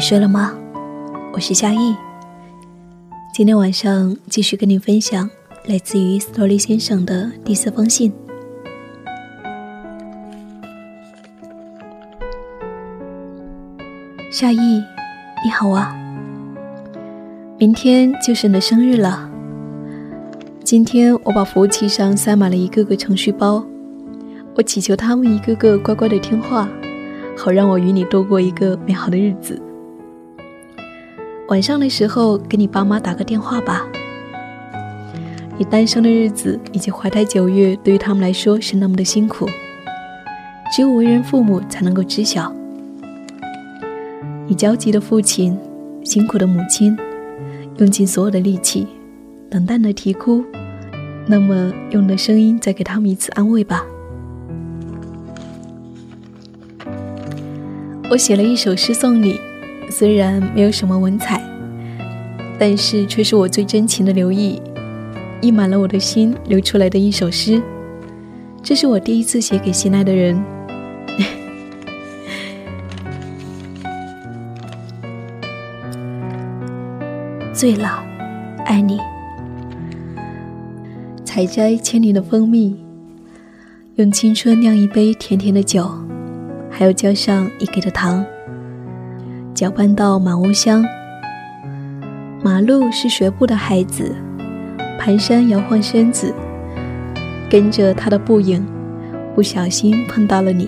睡了吗？我是夏意。今天晚上继续跟你分享来自于斯托利先生的第四封信。夏意，你好啊！明天就是你的生日了。今天我把服务器上塞满了一个个程序包，我祈求他们一个个乖乖的听话，好让我与你度过一个美好的日子。晚上的时候给你爸妈打个电话吧。你单身的日子以及怀胎九月，对于他们来说是那么的辛苦，只有为人父母才能够知晓。你焦急的父亲，辛苦的母亲，用尽所有的力气，冷淡的啼哭。那么，用你的声音再给他们一次安慰吧。我写了一首诗送你，虽然没有什么文采，但是却是我最真情的留意，溢满了我的心流出来的一首诗。这是我第一次写给心爱的人。醉了，爱你。采摘千年的蜂蜜，用青春酿一杯甜甜的酒，还要浇上你给的糖，搅拌到满屋香。马路是学步的孩子，蹒跚摇晃身子，跟着他的步影，不小心碰到了你，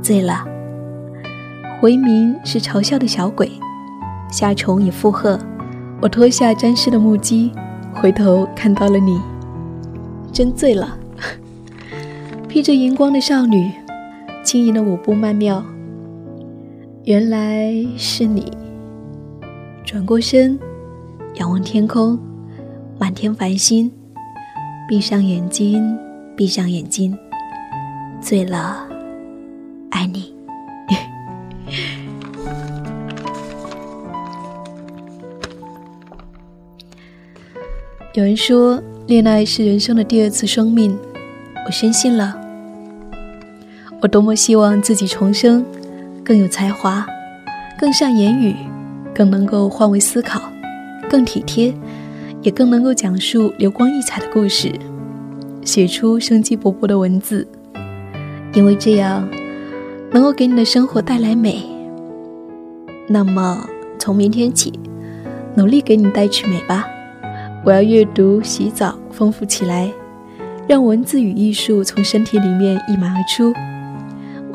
醉了。回民是嘲笑的小鬼，夏虫也附和。我脱下沾湿的木屐，回头看到了你。真醉了，披着荧光的少女，轻盈的舞步曼妙。原来是你。转过身，仰望天空，满天繁星。闭上眼睛，闭上眼睛，醉了，爱你。有人说。恋爱是人生的第二次生命，我深信了。我多么希望自己重生，更有才华，更善言语，更能够换位思考，更体贴，也更能够讲述流光溢彩的故事，写出生机勃勃的文字。因为这样，能够给你的生活带来美。那么，从明天起，努力给你带去美吧。我要阅读、洗澡，丰富起来，让文字与艺术从身体里面溢满而出。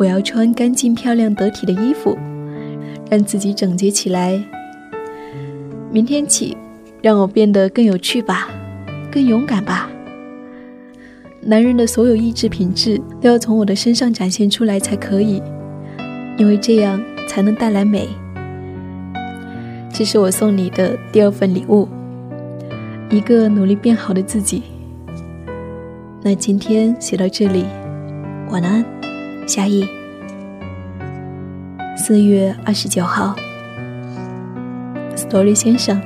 我要穿干净、漂亮、得体的衣服，让自己整洁起来。明天起，让我变得更有趣吧，更勇敢吧。男人的所有意志品质都要从我的身上展现出来才可以，因为这样才能带来美。这是我送你的第二份礼物。一个努力变好的自己。那今天写到这里，晚安，夏意。四月二十九号，Story 先生。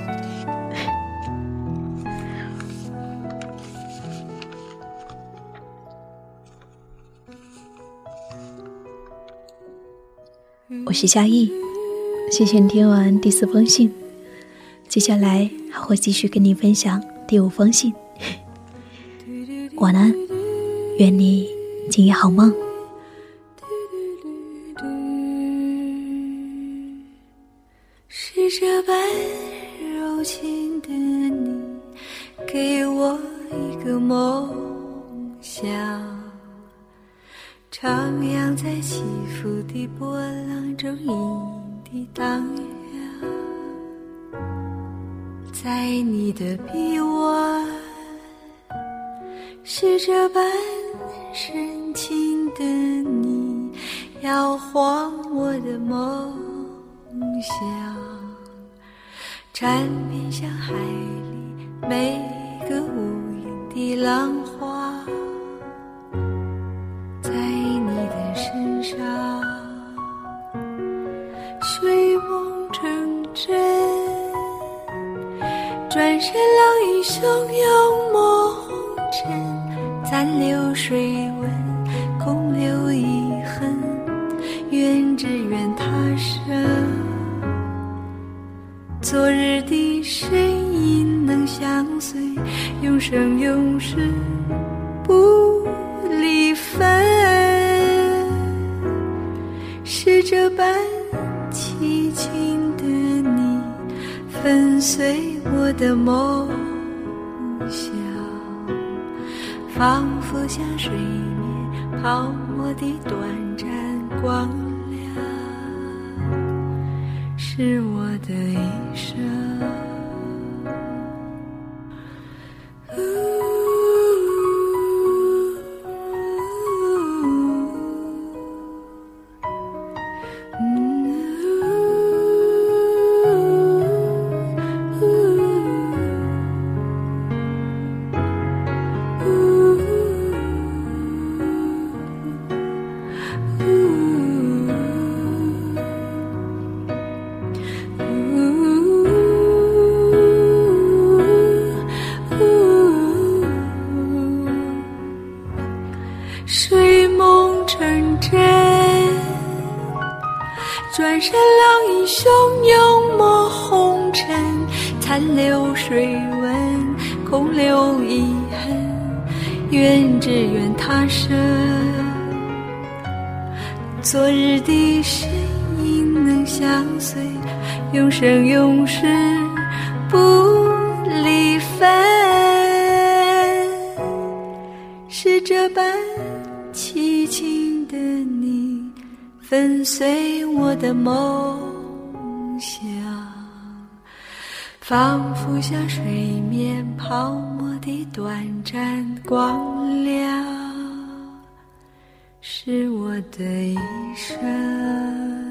我是夏意，谢谢你听完第四封信。接下来还会继续跟你分享第五封信。晚安，愿你今夜好梦。般柔情的你，给我一个梦想，徜徉在起伏的波浪中，引抵荡漾。在你的臂弯，是这般深情的你，摇晃我的梦想，缠绵像海里每个无垠的浪花，在你的身上，睡梦成真。转身，浪影汹涌，梦尘残留水纹，空留遗恨。愿只愿他生。昨日的身影能相随，永生永世不离分。是这般凄情的你，粉碎我的梦想，仿佛像水面泡沫的短暂光，是我的一生。睡梦成真转身，浪影汹涌，抹红尘，残留水纹，空留遗恨。愿只愿他生，昨日的身影能相随，永生永世不离分。是这般凄情的你。粉碎我的梦想，仿佛像水面泡沫的短暂光亮，是我的一生。